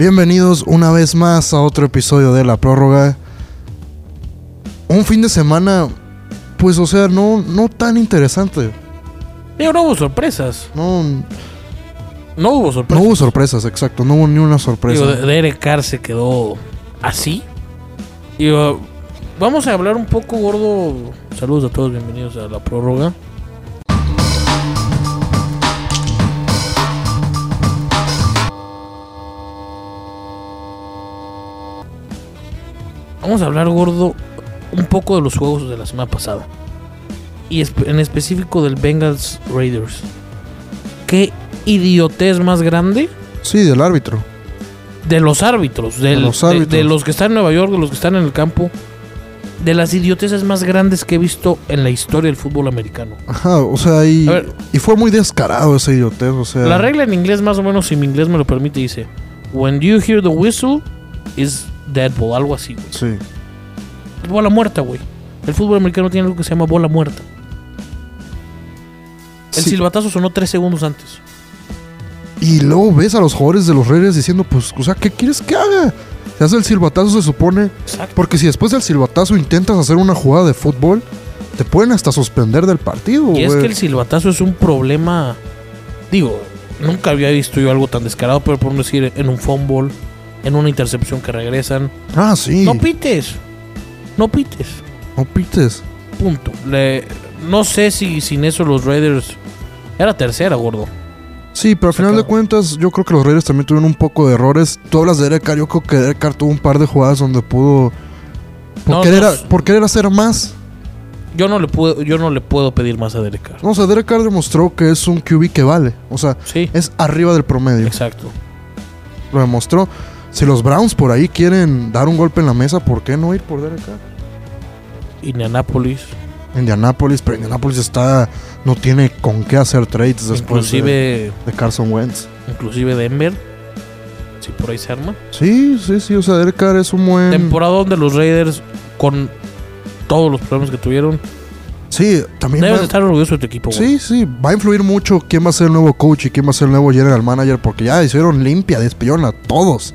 Bienvenidos una vez más a otro episodio de La Prórroga. Un fin de semana, pues o sea, no, no tan interesante. Digo, no hubo sorpresas. No, No hubo no sorpresas. hubo sorpresas, exacto. No hubo ni una sorpresa. Digo, Derek Carr se quedó así. Digo, vamos a hablar un poco, gordo. Saludos a todos, bienvenidos a la prórroga. Vamos a hablar, gordo, un poco de los juegos de la semana pasada. Y en específico del Bengals Raiders. ¿Qué idiotez más grande? Sí, del árbitro. de los árbitros, del- De los árbitros. De, los que están en Nueva York, de los que están en el campo, de las idioteces más grandes que he visto en la historia del fútbol americano. Ajá, o sea, y, ver. y fue muy descarado ese idiotez, o sea. La regla en inglés, más o menos, si mi inglés me lo permite, dice: When you hear the whistle, is dead ball, algo así, güey. Sí. Bola muerta, güey. El fútbol americano tiene algo que se llama bola muerta. El Sí. silbatazo sonó tres segundos antes. Y luego ves a los jugadores de los Reyes diciendo, pues, o sea, ¿qué quieres que haga? Se hace el silbatazo, se supone. Exacto. Porque si después del silbatazo intentas hacer una jugada de fútbol, te pueden hasta suspender del partido, Y es güey. que el silbatazo es un problema. Digo, nunca había visto yo algo tan descarado, pero por no decir en un fumble, en una intercepción que regresan. Ah, sí. No pites. No pites. No pites. Punto. Le- no sé si sin eso los Raiders. Era tercera, gordo. Sí, pero al final de cuentas, yo creo que los Raiders también tuvieron un poco de errores. Tú hablas de Derek Carr, yo creo que Derek Carr tuvo un par de jugadas donde pudo. Por, No, querer, no. por querer hacer más. Yo no le puedo, yo no le puedo pedir más a Derek Carr. No, o sea, Derek Carr demostró que es un QB que vale. O sea, Sí, es arriba del promedio. exacto. Lo demostró. Si los Browns por ahí quieren dar un golpe en la mesa, ¿por qué no ir por Derek Carr? Indianapolis, Indianapolis, pero Indianapolis está. No tiene con qué hacer trades después de, inclusive, de Carson Wentz. inclusive Denver. Si por ahí se arma. Sí, sí, sí. O sea, Derek Carr es un buen. Temporada donde los Raiders, con todos los problemas que tuvieron, Sí, también. debes va- estar orgulloso de tu equipo. güey. Sí, sí, va a influir mucho quién va a ser el nuevo coach y quién va a ser el nuevo general manager, porque ya hicieron limpia, despidieron a todos.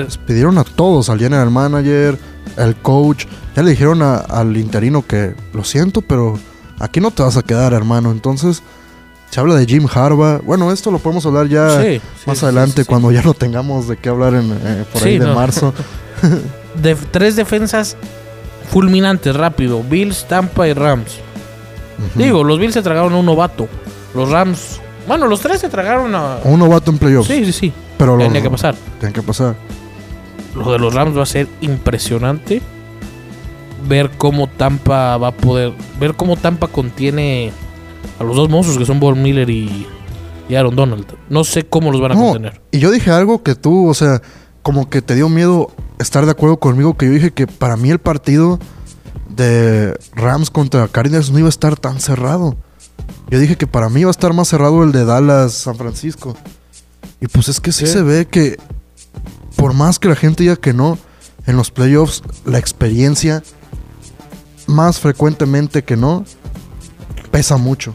De- Despidieron a todos, al general manager, al coach. Ya le dijeron a- al interino que lo siento, pero aquí no te vas a quedar, hermano. Entonces, se habla de Jim Harbaugh. Bueno, esto lo podemos hablar ya Sí, más sí, adelante, sí, cuando ya no tengamos de qué hablar en, eh, por ahí de no. marzo. De tres defensas fulminantes, rápido. Bills, Tampa y Rams. Digo, los Bills se tragaron a un novato. Los Rams. Bueno, los tres se tragaron a. Un novato en playoffs. Sí, sí, sí. pero los, Tenía que pasar. Tiene que pasar. Lo de los Rams va a ser impresionante. Ver cómo Tampa va a poder. Ver cómo Tampa contiene a los dos monstruos que son Von Miller y, y Aaron Donald. No sé cómo los van a No, contener. y yo dije algo que tú, o sea, como que te dio miedo estar de acuerdo conmigo, que yo dije que para mí el partido de Rams contra Cardinals no iba a estar tan cerrado. Yo dije que para mí iba a estar más cerrado el de Dallas San Francisco. Y pues es que sí, Sí. se ve que por más que la gente diga que no, en los playoffs la experiencia más frecuentemente que no pesa mucho.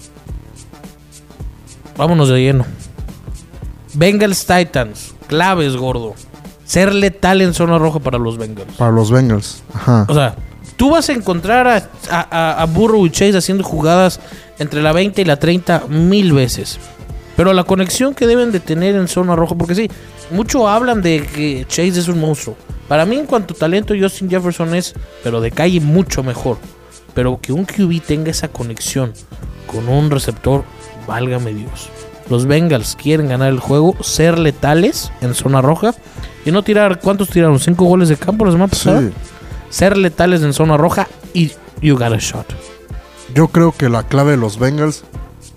Vámonos de lleno. Bengals Titans. Claves, gordo. Ser letal en zona roja para los Bengals. Para los Bengals. Ajá. O sea, tú vas a encontrar a, a- Burrow y Chase haciendo jugadas entre la 20 y la 30 mil veces. Pero la conexión que deben de tener en zona roja, porque sí, mucho hablan de que Chase es un monstruo. Para mí, en cuanto a talento, Justin Jefferson es, pero de calle mucho mejor. Pero que un QB tenga esa conexión con un receptor, válgame Dios. Los Bengals quieren ganar el juego, ser letales en zona roja y no tirar. ¿Cuántos tiraron? ¿Cinco goles de campo la semana pasada? Sí. ser letales en zona roja y you got a shot. Yo creo que la clave de los Bengals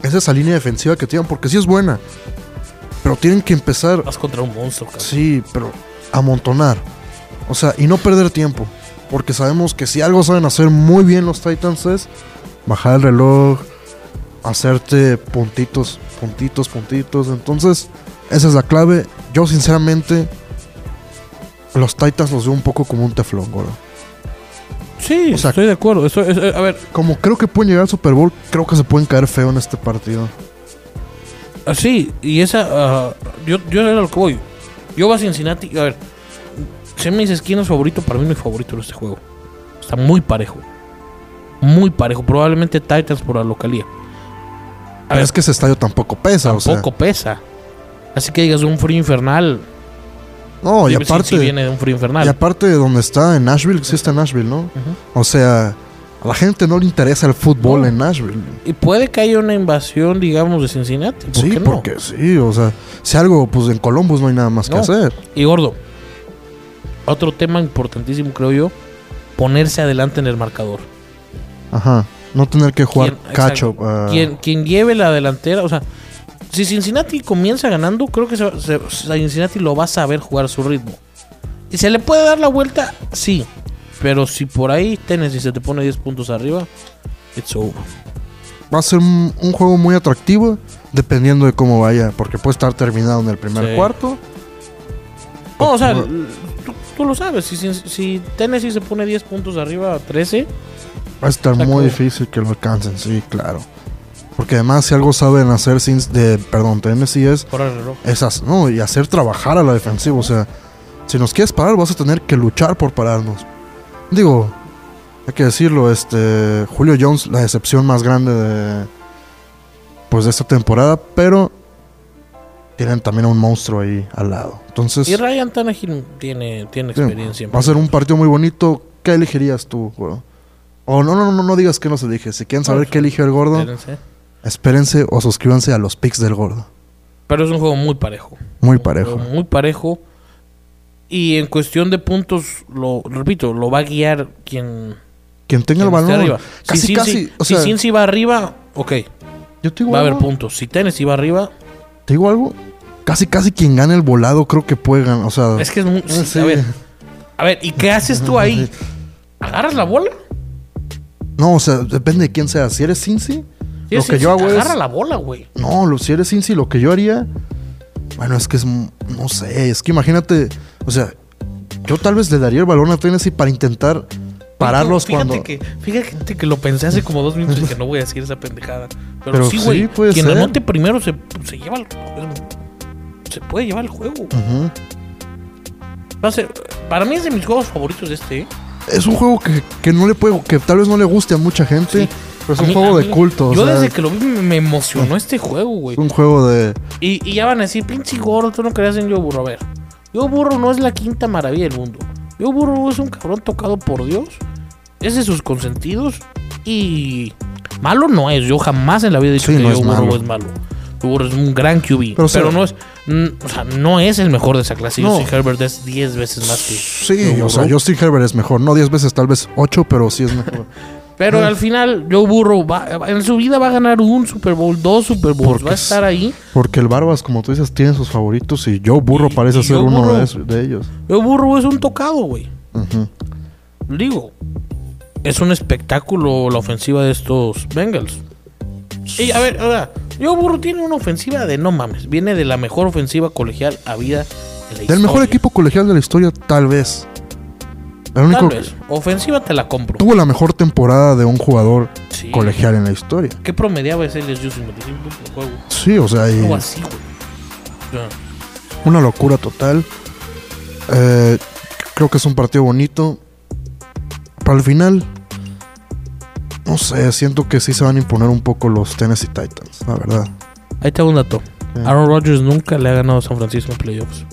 es esa línea defensiva que tienen, porque sí es buena. Pero tienen que empezar, Vas contra un monstruo, cabrón. sí, pero amontonar. O sea, y no perder tiempo. Porque sabemos que si algo saben hacer muy bien los Titans es bajar el reloj, hacerte puntitos, puntitos, puntitos. Entonces, esa es la clave. Yo, sinceramente, los Titans los veo un poco como un teflón, gordo. Sí, O sea- estoy de acuerdo. Estoy- es- eh, a ver, Como creo que pueden llegar al Super Bowl, creo que se pueden caer feo en este partido. así, y esa. ah, yo, yo era lo que voy. Yo voy a Cincinnati. A ver, si me dices quién es favorito, para mí no es favorito de este juego. Está muy parejo. Muy parejo. Probablemente Titans por la localía. A Pero ver, es que ese estadio tampoco pesa, o sea. tampoco pesa. Así que digas un frío infernal. No, y aparte, viene de un frío infernal. y aparte de donde está en Nashville, sí está en Nashville, ¿no? O sea, a la gente no le interesa el fútbol No. en Nashville. Y puede que haya una invasión, digamos, de Cincinnati. ¿Por Sí, qué no? porque sí, o sea, si algo, pues en Columbus no hay nada más que hacer. Y gordo, otro tema importantísimo, creo yo, ponerse adelante en el marcador. Ajá. No tener que jugar ah, Quien, quien lleve la delantera, o sea, si Cincinnati comienza ganando, creo que se- se- Cincinnati lo va a saber jugar a su ritmo. ¿Y se le puede dar la vuelta? Sí. Pero si por ahí Tennessee se te pone 10 puntos arriba, it's over. Va a ser un, un juego muy atractivo, dependiendo de cómo vaya, porque puede estar terminado en el primer Sí. cuarto. No, o sea, tú, tú lo sabes. Si, si, si Tennessee se pone 10 puntos arriba, 13, Va a estar muy difícil que lo alcancen, sí, claro. Porque además, si algo saben hacer sin, de, perdón, Tennessee es por el reloj. esas, no, y hacer trabajar a la defensiva. O sea, si nos quieres parar, vas a tener que luchar por pararnos. Digo, hay que decirlo, este Julio Jones, la decepción más grande de pues de esta temporada, pero tienen también a un monstruo ahí al lado. Entonces, Y Ryan Tannehill tiene, tiene experiencia. va a ser un partido muy bonito. ¿Qué elegirías tú, güey? O no, no, no, no digas que no se elige. Si quieren saber qué eligió el gordo, Espérense. Espérense o suscríbanse a los picks del gordo. Pero es un juego muy parejo. Muy parejo. Muy parejo. Y en cuestión de puntos, lo repito, lo va a guiar quien, Quien tenga el quien balón, casi, si casi. O si sea, Cincy va arriba, ok, yo te digo va a haber puntos. Si Tennessee va arriba, ¿Te digo algo? Casi, casi quien gane el volado creo que puede ganar. O sea, es que es muy... sí, sí. A ver, a ver, ¿y qué haces tú ahí? ¿Agarras la bola? No, o sea, depende de quién sea. Si eres Cincy, Sí, lo sí, que sí, yo hago es. Agarra la bola, güey. No, lo- si eres Cincy, lo que yo haría. Bueno, es que es. No sé, es que imagínate. O sea, yo tal vez le daría el balón a Tennessee para intentar pararlos fíjate cuando. Que, fíjate que lo pensé hace como dos minutos y que no voy a decir esa pendejada. Pero, Pero sí, sí, güey. puede quien ser. anote primero se, se lleva el, Se puede llevar el juego. Va a ser- para mí es de mis juegos favoritos de este. ¿eh? Es un juego que, que no le puede. que tal vez no le guste a mucha gente. Sí. Pero es un mí- juego de mí- culto. o Yo sea, desde que lo vi me, emocionó este juego, güey. Un juego de. Y, y ya van a decir, pinche gordo, tú no creas en Yo Burro. A ver, Yo Burro no es la quinta maravilla del mundo. Yo Burro es un cabrón tocado por Dios. Es de sus consentidos. Y malo no es. Yo jamás en la vida he dicho Sí, que no Yo es Burro malo. es malo. Joe Burrow es un gran QB. Pero, Pero, o sea- no es. o sea, no es el mejor de esa clase. No. Yo sí, Herbert es 10 veces más que. Sí, o sea. Justin Herbert es mejor. No 10 veces, tal vez 8, pero sí es mejor. Pero al final, Joe Burrow va- en su vida va a ganar un Super Bowl, dos Super Bowls. Porque Va a es- estar ahí. Porque el Barbas, como tú dices, tiene sus favoritos y Joe Burro Y- parece y ser Joe uno Burrow. de, esos- de ellos. Joe Burrow es un tocado, güey. Digo, es un espectáculo la ofensiva de estos Bengals. Y a ver, ahora, Joe Burrow tiene una ofensiva de no mames. Viene de la mejor ofensiva colegial habida en la Del mejor equipo colegial de la historia, tal vez. Tal único vez. Ofensiva te la compro. tuvo la mejor temporada de un jugador Sí. colegial en la historia. ¿Qué promediaba ese LSU 55 puntos por juego? Sí, o sea, y así, güey. Una locura total. Eh, creo que es un partido bonito. Para el final, no sé, siento que sí se van a imponer un poco los Tennessee Titans, la verdad. Ahí te hago un dato. Aaron Rodgers nunca le ha ganado a San Francisco en playoffs.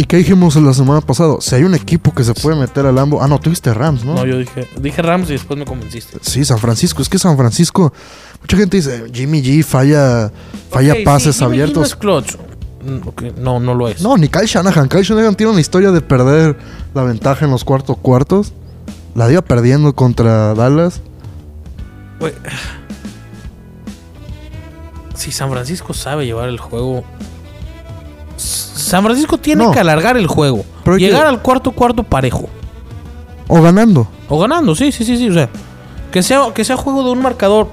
¿Y qué dijimos la semana pasada? Si hay un equipo que se puede meter al Lambo. Ah, no, tuviste Rams, ¿no? No, yo dije, dije Rams y después me convenciste. Sí, San Francisco. Es que San Francisco, mucha gente dice, Jimmy G falla, falla pases sí, Jimmy G No abiertos. es clutch. Mm, No, no lo es. No, ni Kyle Shanahan. Kyle Shanahan tiene una historia de perder la ventaja en los cuartos cuartos. La iba perdiendo contra Dallas. Güey. Si San Francisco sabe llevar el juego. San Francisco tiene No. que alargar el juego. Pero llegar que- al cuarto cuarto parejo. O ganando. O ganando, sí, sí, sí, sí. O sea, que sea, que sea juego de un marcador.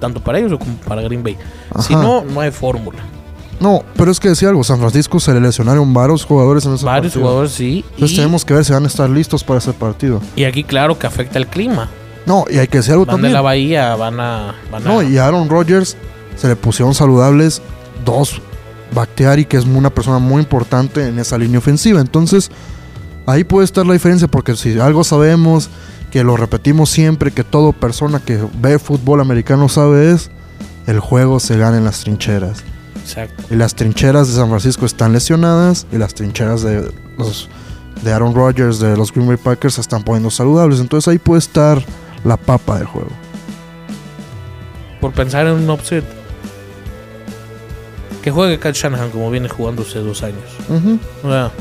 Tanto para ellos como para Green Bay. Si no, no hay fórmula. No, pero es que decía algo. San Francisco se le lesionaron varios jugadores en ese Varios partido. jugadores sí. Entonces Y, tenemos que ver si van a estar listos para ese partido. y aquí, claro, que afecta el clima. No, y hay que decir algo Van de también. la bahía, van a. Van a No, y a Aaron Rodgers se le pusieron saludables dos, Bakhtiari, que es una persona muy importante en esa línea ofensiva. Entonces, ahí puede estar la diferencia, porque si algo sabemos, que lo repetimos siempre, que toda persona que ve fútbol americano sabe es, el juego se gana en las trincheras. Exacto. Y las trincheras de San Francisco están lesionadas y las trincheras de los de Aaron Rodgers de los Green Bay Packers se están poniendo saludables. Entonces ahí puede estar la papa del juego. Por pensar en un upset. Que juegue Kyle Shanahan como viene jugando hace dos años. O sea,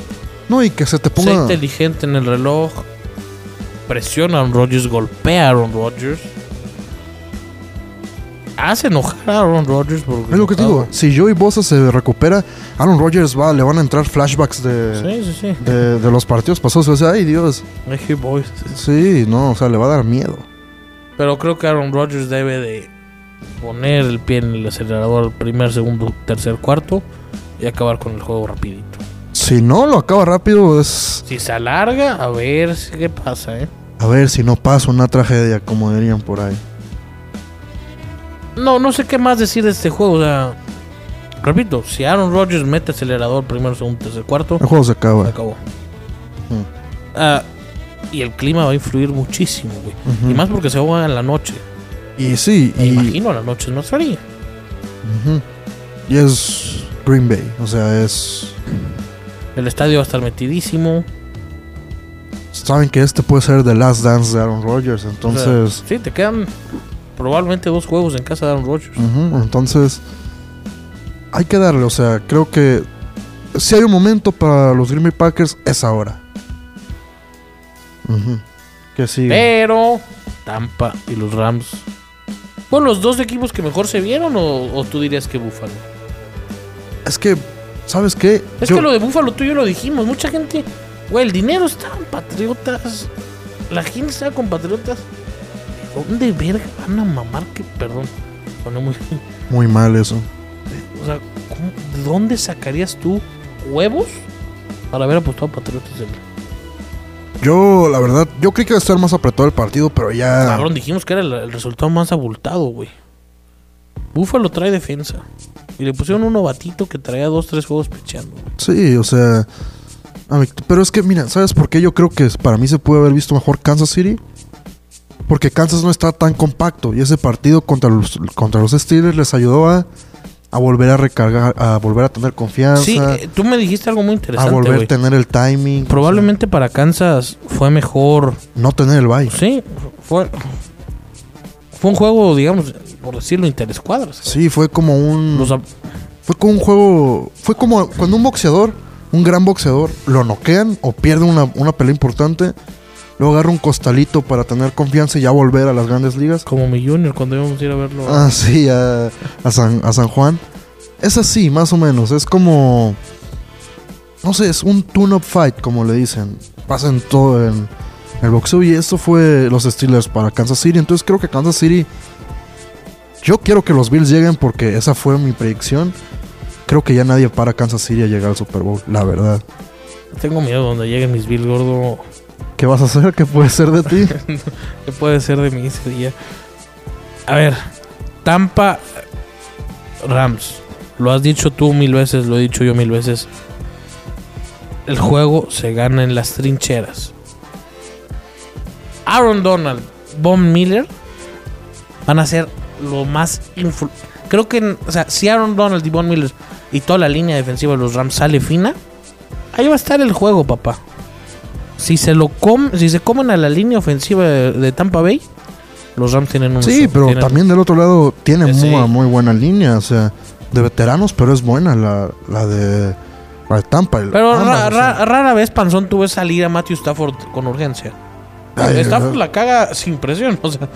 No, y que se te sea ponga. inteligente en el reloj. Presiona a Aaron Rodgers, golpea a Aaron Rodgers. Hace enojar a Aaron Rodgers. Porque Es lo que te digo. Si Joey Bosa se recupera, Aaron Rodgers va, le van a entrar flashbacks de, Sí, sí, sí. de, de los partidos pasados. O sea, ay Dios. Boys. Sí, no, o sea, le va a dar miedo. Pero creo que Aaron Rodgers debe de poner el pie en el acelerador primer, segundo, tercer, cuarto y acabar con el juego rapidito. Si no lo acaba rápido, es. Si se alarga, a ver si- qué pasa, ¿eh? A ver si no pasa una tragedia, como dirían por ahí. No, no sé qué más decir de este juego. O sea, repito, si Aaron Rodgers mete acelerador primero, segundo, tercer, cuarto, El juego se se acaba. acabó. Mm. Ah, y el clima va a influir muchísimo, güey. Y más porque se juega en la noche. Y sí, Me y, imagino la noche es más fría. y es Green Bay. O sea, es. El estadio va a estar metidísimo. Saben que este puede ser The Last Dance de Aaron Rodgers. O sea, Entonces. sí, te quedan probablemente dos juegos en casa de Aaron Rodgers. entonces. Hay que darle. O sea, creo que. Si hay un momento para los Green Bay Packers, es ahora. Que sí. Pero Tampa y los Rams. ¿Fueron los dos equipos que mejor se vieron o, o tú dirías que Buffalo? Es que. ¿Sabes qué? Es Yo- que lo de Buffalo tú y yo lo dijimos. Mucha gente. Güey, el dinero está en Patriotas. La gente está con Patriotas. ¿De dónde verga van a mamar? Que, perdón. Sonó muy. Muy mal eso. O sea, ¿cómo- ¿de dónde sacarías tú huevos para haber apostado a Patriotas? Yo, la verdad, yo creí que iba a estar más apretado el partido, pero ya. Cabrón, dijimos que era el, el resultado más abultado, güey. Buffalo trae defensa. Y le pusieron un novatito que traía dos, tres juegos pecheando. Sí, o sea. a mí- pero es que, mira, ¿sabes por qué yo creo que para mí se puede haber visto mejor Kansas City? Porque Kansas no está tan compacto y ese partido contra los, contra los Steelers les ayudó a, a volver a recargar, a volver a tener confianza, Sí, eh, tú me dijiste algo muy a interesante, volver güey. a tener el timing. Probablemente para Kansas fue mejor. no tener el bye. Sí, fue. Fue un juego, digamos, por decirlo, interescuadras. Sí, fue como un. Los Fue como un juego. Fue como cuando un boxeador, un gran boxeador, lo noquean o pierde una, una pelea importante. Luego agarra un costalito para tener confianza y ya volver a las grandes ligas. como mi Junior cuando íbamos a ir a verlo. Ah, sí, a, a San, a San Juan. Es así, más o menos. Es como. No sé, es un tune-up fight, como le dicen. Pasa en todo en el boxeo. Y esto fue los Steelers para Kansas City. Entonces creo que Kansas City. Yo quiero que los Bills lleguen porque esa fue mi predicción. Creo que ya nadie para Kansas City a llegar al Super Bowl, la verdad. Tengo miedo donde lleguen mis Bill gordo. ¿Qué vas a hacer? ¿Qué puede ser de ti? ¿Qué puede ser de mí ese día? A ver, Tampa Rams. Lo has dicho tú mil veces, lo he dicho yo mil veces. El juego se gana en las trincheras. Aaron Donald, Von Miller van a ser lo más influ- Creo que, o sea, si Aaron Donald y Von Miller y toda la línea defensiva de los Rams sale fina, ahí va a estar el juego, papá. Si se lo com si se comen a la línea ofensiva de, Tampa Bay, los Rams tienen un Sí, pero tienen- también del otro lado tiene Sí. muy, muy buena línea. O sea, de veteranos, pero es buena la, la de, la de Tampa. Pero ra- ra- rara vez Panzón tuve salir a Matthew Stafford con urgencia. Ay, Stafford la caga sin presión, o sea,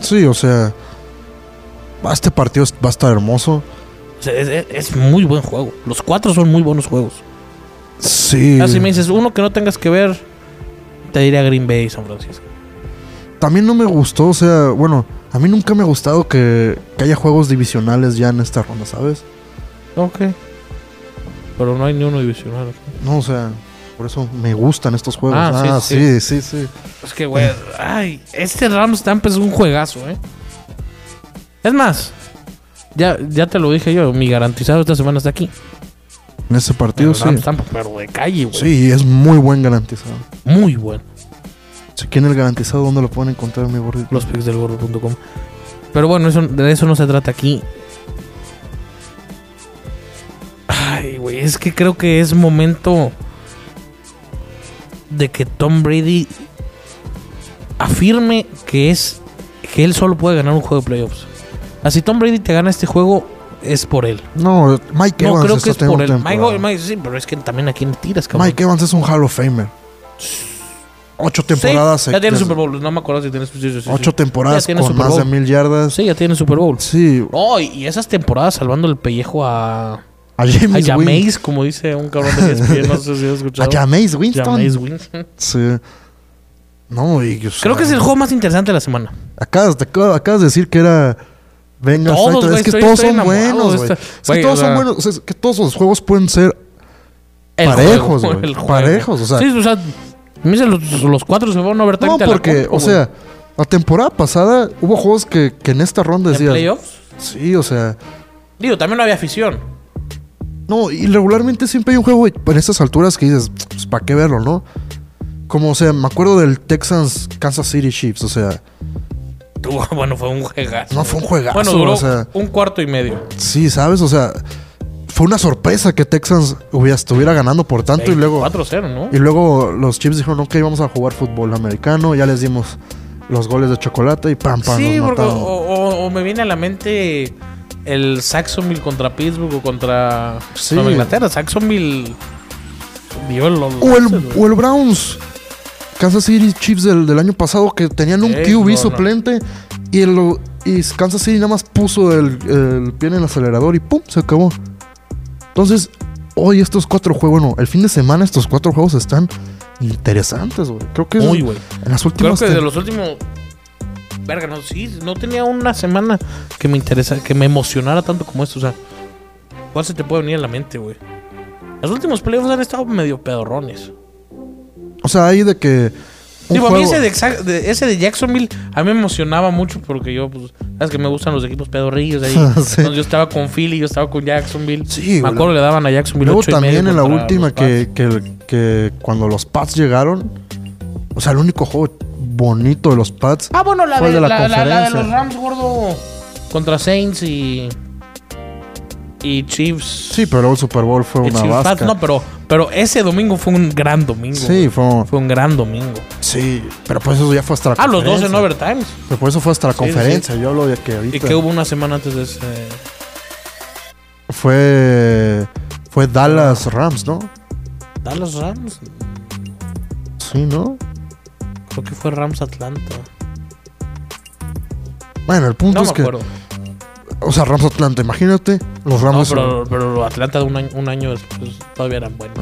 Sí, o sea, este partido va a estar hermoso. es- es muy buen juego. Los cuatro son muy buenos juegos. Sí. Así me dices, uno que no tengas que ver, te diría Green Bay y San Francisco. También no me gustó, o sea, bueno, a mí nunca me ha gustado que, que haya juegos divisionales ya en esta ronda, ¿sabes? Ok. Pero no hay ni uno divisional. No, o sea, por eso me gustan estos juegos. Ah, sí, Ah, sí. sí, sí, sí. Es que, güey, ay, este Rams Tampa es un juegazo, ¿eh? Es más, ya, ya te lo dije yo, mi garantizado esta semana está aquí. En ese partido, sí. Rams Tampa, pero de calle, güey. Sí, es muy buen garantizado. Muy bueno. Si quieren el garantizado, ¿dónde lo pueden encontrar, mi gordito? Los picks del. Pero bueno, eso, de eso no se trata aquí. Ay, güey, es que creo que es momento de que Tom Brady afirme que es que él solo puede ganar un juego de playoffs. Así Tom Brady te gana este juego es por él. No, Mike No Evans creo que es por él. Mike. Mike- sí, pero es que también aquí en tiras, cabrón. Mike Evans es un Hall of Famer. Ocho temporadas. Sí, ya tiene. Super Bowl. No me acuerdo si tiene sí. Ocho temporadas con Super más de mil yardas. Sí, ya tiene Super Bowl. Sí, Oh, y- esas temporadas salvando el pellejo a, a a James Winston. Jameis, como dice un cabrón de ESPN, no sé si has A escuchado. Jameis Winston. Jameis Winston. Sí. No, y o sea, Creo que es el juego más interesante de la semana. Acabas, acabas, acabas de decir que era. Venga, Todos, Fighter. güey, es que todos son buenos, güey. Es que todos son buenos. O sea, es que todos los juegos pueden ser El Parejos, juego, güey. el. Parejos, o sea. Sí, o sea, los, los cuatro se van a ver No, porque, o sea, la temporada pasada hubo juegos que, que en esta ronda ¿En decías. playoffs? Sí, o sea. Digo, también no había afición. No, y regularmente siempre hay un juego en estas alturas que dices, pues, ¿para qué verlo, no? Como, o sea, me acuerdo del Texans Kansas City Chiefs, o sea, Bueno, fue un juegazo. no fue un juegazo, Bueno, duró o sea, un cuarto y medio. sí, ¿sabes? O sea, fue una sorpresa que Texans hubiera, estuviera ganando por tanto y luego 4-0, ¿no? y luego los Chiefs dijeron, ok, vamos a jugar fútbol americano, ya les dimos los goles de chocolate y pam, pam, Sí, nos porque o, o- o me viene a la mente el Saxonville contra Pittsburgh o contra Sí. Nueva Inglaterra. Saxonville dio el... O el, o el Browns. Kansas City Chiefs del, del año pasado que tenían un QB no, no. suplente y, el, y Kansas City nada más puso el, el pie en el acelerador y ¡pum! se acabó. Entonces, hoy estos cuatro juegos, bueno, el fin de semana estos cuatro juegos están interesantes, güey. Creo que es Muy, güey. en las Creo últimas... que tem- de los últimos... Verga, no, sí, no tenía una semana que me interesa, que me emocionara tanto como esto. O sea, ¿cuál se te puede venir a la mente, güey? Los últimos playoffs han estado medio pedorrones. O sea, ahí de que... Digo, a mí juego- ese de, Exa- de- ese de Jacksonville a mí me emocionaba mucho porque yo, pues, sabes que me gustan los equipos pedorrillos ahí. Sí. Entonces yo estaba con Philly, yo estaba con Jacksonville. Sí, me acuerdo que le daban a Jacksonville Luego ocho y también medio en la última que, que, que cuando los Pats llegaron, o sea, el único juego bonito de los Pats Ah, bueno, la Fue de, la la, la- la de los Rams, gordo, contra Saints y. Y Chiefs. Sí, pero el Super Bowl fue una Chiefs vasca. No, pero, pero ese domingo fue un gran domingo. sí, fue, Fue un gran domingo. sí, pero pues eso ya fue hasta la Ah, los dos en conferencia. overtime. Pero por eso fue hasta la Sí, conferencia. Yo hablo de que ahorita Y que hubo una semana antes de ese. fue fue Dallas Rams, ¿no? Dallas Rams. Sí, ¿no? Creo que fue Rams Atlanta. Bueno, el punto No es me que, acuerdo. O sea, Rams Atlanta, imagínate, los No, Rams. pero, pero Atlanta de un año, un año después todavía eran buenos.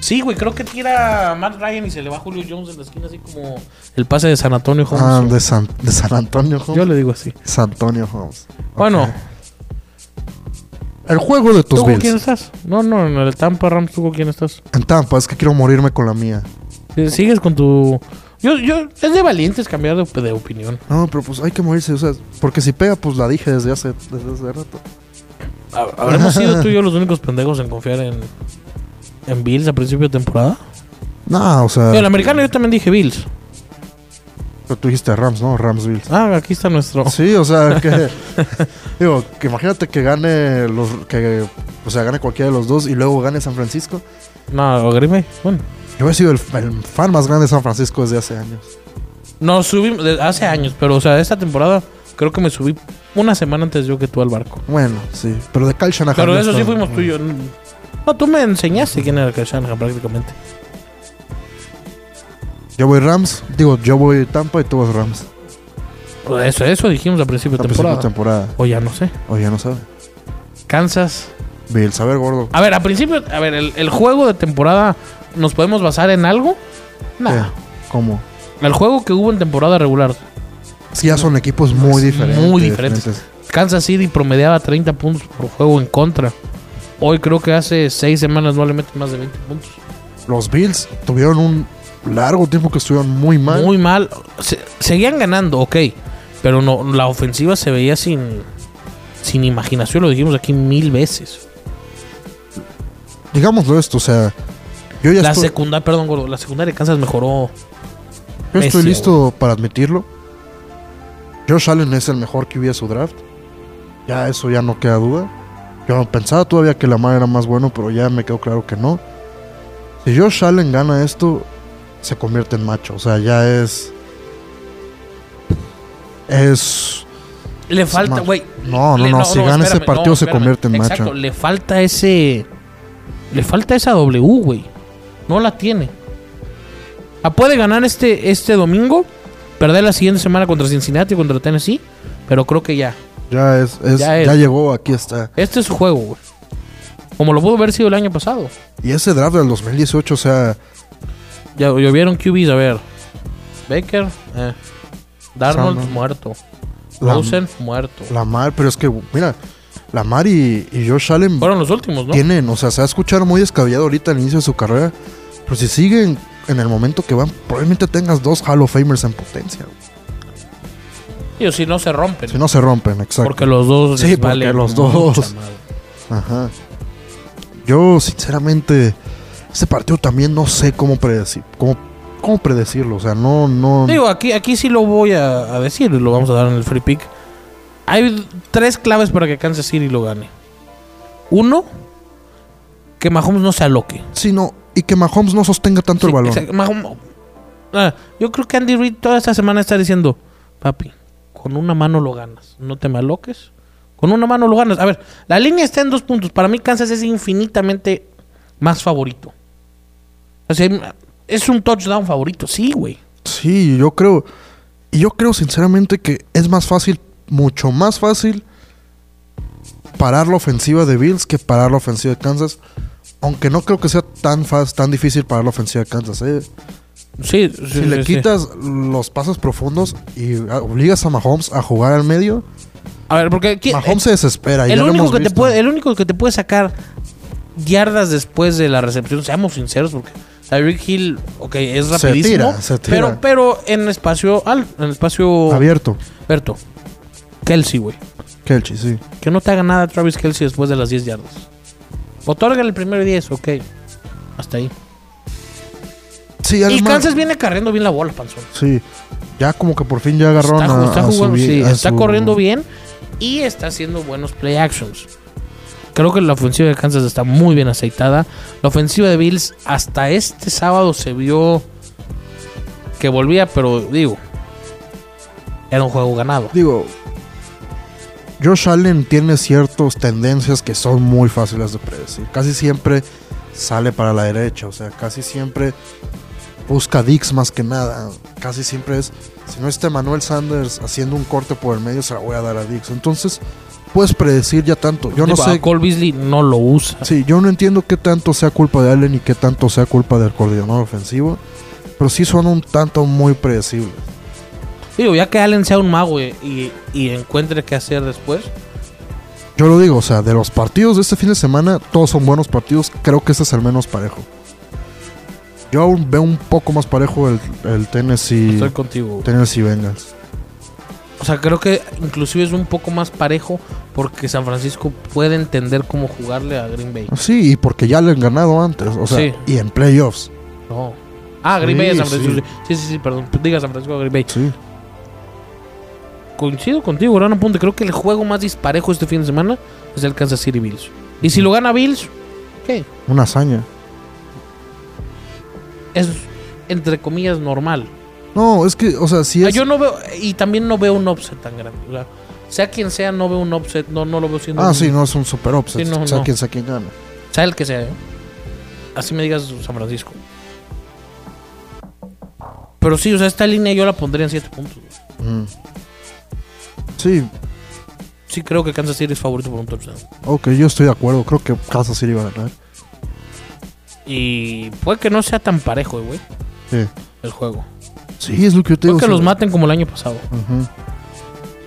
Sí, güey, creo que tira Matt Ryan y se le va Julio Jones en la esquina, así como el pase de San Antonio Holmes. ah, de San, de San Antonio Holmes. Yo le digo así. San Antonio Holmes. Bueno, el juego de tus ¿tú Bills. quién estás? No, no, en el Tampa Rams, ¿tú con quién estás? En Tampa, es que quiero morirme con la mía. Sí, Sigues con tu... Yo, yo, es de valientes cambiar de, de opinión. No, pero pues hay que morirse, o sea, porque si pega, pues la dije desde hace, desde hace rato. ¿Hab- ¿Habremos sido tú y yo los únicos pendejos en confiar en, en Bills a principio de temporada? No, o sea, Digo, el americano yo también dije Bills. pero tú dijiste Rams, ¿no? Rams Bills. Ah, aquí está nuestro... Sí, o sea, que. digo, que imagínate que gane los. que O sea, gane cualquiera de los dos y luego gane San Francisco. No, Green Bay. Bueno. Yo he sido el, el fan más grande de San Francisco desde hace años. No, subí de- hace años, pero o sea, esta temporada creo que me subí una semana antes yo que tú al barco. Bueno, sí. Pero de Kyle Shanahan. Pero no eso sí fuimos tú y yo. No, tú me enseñaste quién era Kyle Shanahan prácticamente. Yo voy Rams. Digo, yo voy Tampa y tú vas Rams. Pues Eso, eso dijimos al principio de temporada. de temporada. O ya no sé. O ya no sabe. Kansas. Bills, a ver, gordo. A ver, a principio, a ver, el, el juego de temporada, ¿nos podemos basar en algo? No. ¿Qué? ¿Cómo? El juego que hubo en temporada regular. Sí, ya son equipos muy diferentes. Muy diferentes. Kansas City promediaba 30 puntos por juego en contra. Hoy creo que hace 6 semanas no le meten más de 20 puntos. Los Bills tuvieron un largo tiempo que estuvieron muy mal. Muy mal. Se- seguían ganando, ok. Pero no, la ofensiva se veía sin, sin imaginación. Lo dijimos aquí mil veces. digámoslo esto, o sea, yo ya La estoy, secundaria, perdón, gordo, la secundaria de Kansas mejoró. yo estoy listo para admitirlo. Josh Allen es el mejor que hubiera su draft. Ya eso ya no queda duda. Yo pensaba todavía que Lamar era más bueno, pero ya me quedó claro que no. Si Josh Allen gana esto, se convierte en macho. O sea, ya es. Es. Le falta, güey. No, no, le- no. si gana ese partido, se convierte en Exacto, macho. le falta ese. Le falta esa W, güey. No la tiene. Ah, puede ganar este, este domingo, perder la siguiente semana contra Cincinnati y contra Tennessee, pero creo que ya. Ya es. es- Ya llegó, aquí está. Este es su juego, güey. Como lo pudo haber sido el año pasado. Y ese draft del 2018, o sea. Ya llovieron QBs, a ver. Baker, eh. Darnold, muerto. La- Rosen, muerto. Lamar, pero es que, mira, Lamar y, y Josh Allen Fueron los últimos, ¿no? tienen, o sea, se va a escuchar muy descabellado ahorita al inicio de su carrera, pero si siguen en el momento que van, probablemente tengas dos Hall of Famers en potencia. güey. Digo, si no se rompen. Si no se rompen, exacto. porque los dos. Sí, les porque vale los dos. Ajá. Yo, sinceramente, este partido también no sé cómo predecir, cómo, cómo predecirlo, o sea, no, no. Digo, aquí, aquí sí lo voy a, a decir y lo vamos a dar en el free pick. Hay tres claves para que Kansas City lo gane. Uno, que Mahomes no se aloque. Sí, no, y que Mahomes no sostenga tanto Sí, el balón. exacto, Mahomes- Ah, yo creo que Andy Reid toda esta semana está diciendo, papi, con una mano lo ganas, no te me aloques. Con una mano lo ganas. A ver, la línea está en dos puntos. Para mí Kansas es infinitamente más favorito. O sea, es un touchdown favorito, sí, güey. Sí, yo creo. Y yo creo sinceramente que es más fácil, mucho más fácil, parar la ofensiva de Bills que parar la ofensiva de Kansas. Aunque no creo que sea tan fácil, tan difícil parar la ofensiva de Kansas. ¿eh? Sí, sí, Si le sí, quitas los pasos profundos y obligas a Mahomes a jugar al medio, A ver, porque aquí- Mahomes se desespera. el único que te puede, el único que te puede sacar yardas después de la recepción, seamos sinceros, porque Tyreek Hill, ok, es Se rapidísimo, tira, se tira. pero pero en espacio al, en espacio Abierto. Berto. Kelsey, güey. Kelchi, sí. Que no te haga nada Travis Kelsey después de las 10 yardas. Otorga el primero 10, ok. Hasta ahí. Sí, Y además- Kansas viene carriendo bien la bola, panzón. Sí. Ya como que por fin ya agarraron Está, a, está a jugando, subir- sí, a está su- corriendo bien y está haciendo buenos play actions. Creo que la ofensiva de Kansas está muy bien aceitada. La ofensiva de Bills hasta este sábado se vio que volvía, pero digo, era un juego ganado. Digo, Josh Allen tiene ciertas tendencias que son muy fáciles de predecir. Casi siempre sale para la derecha, o sea, casi siempre busca Dix más que nada. Casi siempre es, si no está Manuel Sanders haciendo un corte por el medio, se la voy a dar a Dix. Entonces, puedes predecir ya tanto. Yo no Digo, sé. Cole Beasley no lo usa. Sí, yo no entiendo qué tanto sea culpa de Allen y qué tanto sea culpa del coordinador ofensivo. Pero sí son un tanto muy predecibles. Digo, ya que Allen sea un mago y, y- encuentre qué hacer después. Yo lo digo, o sea, de los partidos de este fin de semana, todos son buenos partidos. Creo que este es el menos parejo. Yo aún veo un poco más parejo el, el Tennessee, Estoy contigo. Tennessee Bengals. O sea, creo que inclusive es un poco más parejo porque San Francisco puede entender cómo jugarle a Green Bay. Sí, y porque ya le han ganado antes, o sea, Sí. y en playoffs. No. Ah, Green Sí, Bay a San Francisco. sí. Sí, sí, sí, perdón. Diga San Francisco a Green Bay. Sí. Coincido contigo, gran apunte. Creo que el juego más disparejo este fin de semana es el Kansas City Bills. Y si lo gana Bills, ¿qué? Una hazaña. Es entre comillas normal. No, es que, o sea, si Ah, es. Yo no veo, y también no veo un upset tan grande. O sea, sea quien sea, no veo un upset, no, no lo veo siendo. ah, un- sí, no es un super upset. Sí, no, sea, no. quién sabe quién gana. Sea el que sea. ¿eh? Así me digas San Francisco. Pero sí, o sea, esta línea yo la pondría en 7 puntos. Mm. Sí, Sí creo que Kansas City es favorito por un touchdown. ok, yo estoy de acuerdo. Creo que Kansas City va a ganar. Y puede que no sea tan parejo, güey, Sí. el juego. Sí, es lo que yo te Puede digo. que los maten como el año pasado.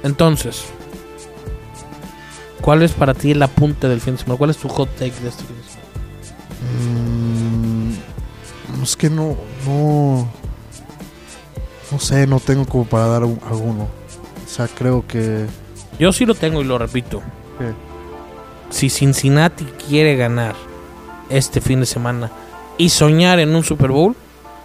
Entonces, ¿cuál es para ti el apunte del fin de semana? ¿Cuál es tu hot take de este fin de semana? Mm, es que no, no, no sé, no tengo como para dar un- alguno. O sea, creo que Yo sí lo tengo y lo repito. ¿Qué? Si Cincinnati quiere ganar este fin de semana y soñar en un Super Bowl,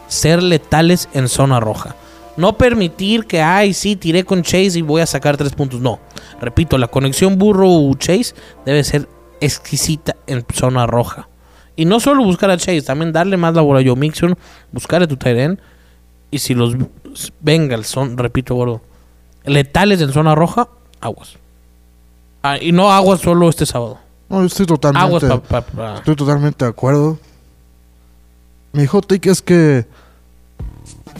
ser letales en zona roja. No permitir que, ay, sí, tiré con Chase y voy a sacar tres puntos. No. Repito, la conexión burro-Chase debe ser exquisita en zona roja. Y no solo buscar a Chase, también darle más labor a Joe Mixon, buscar a tu tight Y si los Bengals son, repito, gordo, letales en zona roja, aguas. Ah, y no aguas solo este sábado. No, yo estoy totalmente, Aguas pa- pa- pa- estoy totalmente de acuerdo. Mi hot take es que,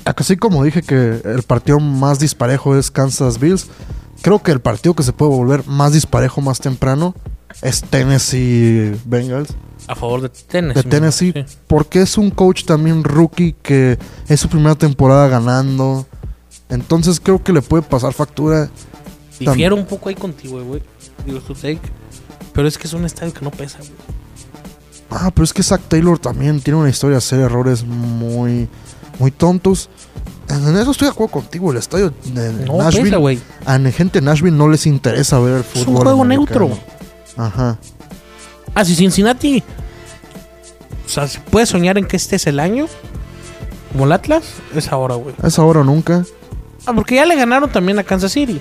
así como dije que el partido más disparejo es Kansas Bills, creo que el partido que se puede volver más disparejo más temprano es Tennessee Bengals. a favor de Tennessee. de Tennessee, Sí. porque es un coach también rookie que es su primera temporada ganando. Entonces creo que le puede pasar factura. Difiero un poco ahí contigo, güey. Digo, es tu take. Pero es que es un estadio que no pesa, güey. Ah, pero es que Zach Taylor también tiene una historia de hacer errores muy, muy tontos. En eso estoy de acuerdo contigo. El estadio de No Nashville, pesa, güey. a la gente de Nashville no les interesa ver el Es fútbol. un juego americano. neutro. Ajá. Ah, si Cincinnati. O sea, si puedes soñar en que este es el año. Como el Atlas, es ahora, güey. Es ahora o nunca. Ah, porque ya le ganaron también a Kansas City.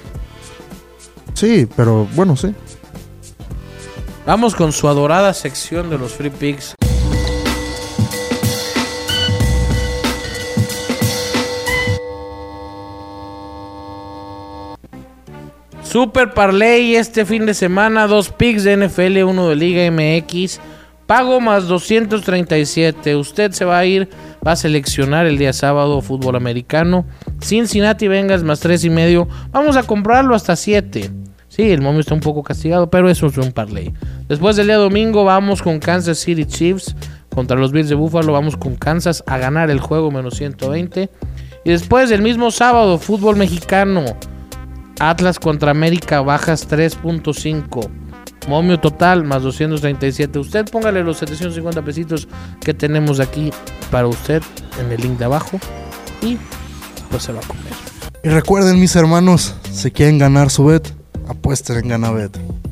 Sí, pero bueno, sí. Vamos con su adorada sección de los Free Picks. Super Parlay este fin de semana, dos picks de NFL, uno de Liga MX. Pago más 237. Usted se va a ir, va a seleccionar el día sábado fútbol americano. Cincinnati Bengals más tres y medio. Vamos a comprarlo hasta 7. Sí, el momio está un poco castigado, pero eso es un parlay. Después del día domingo vamos con Kansas City Chiefs contra los Bills de Buffalo. Vamos con Kansas a ganar el juego menos 120. Y después del mismo sábado, fútbol mexicano. Atlas contra América, bajas 3.5. Momio total más 237. Usted póngale los 750 pesitos que tenemos aquí para usted en el link de abajo. Y pues se va a comer. Y recuerden, mis hermanos, si quieren ganar su bet, apuesten en Ganabet.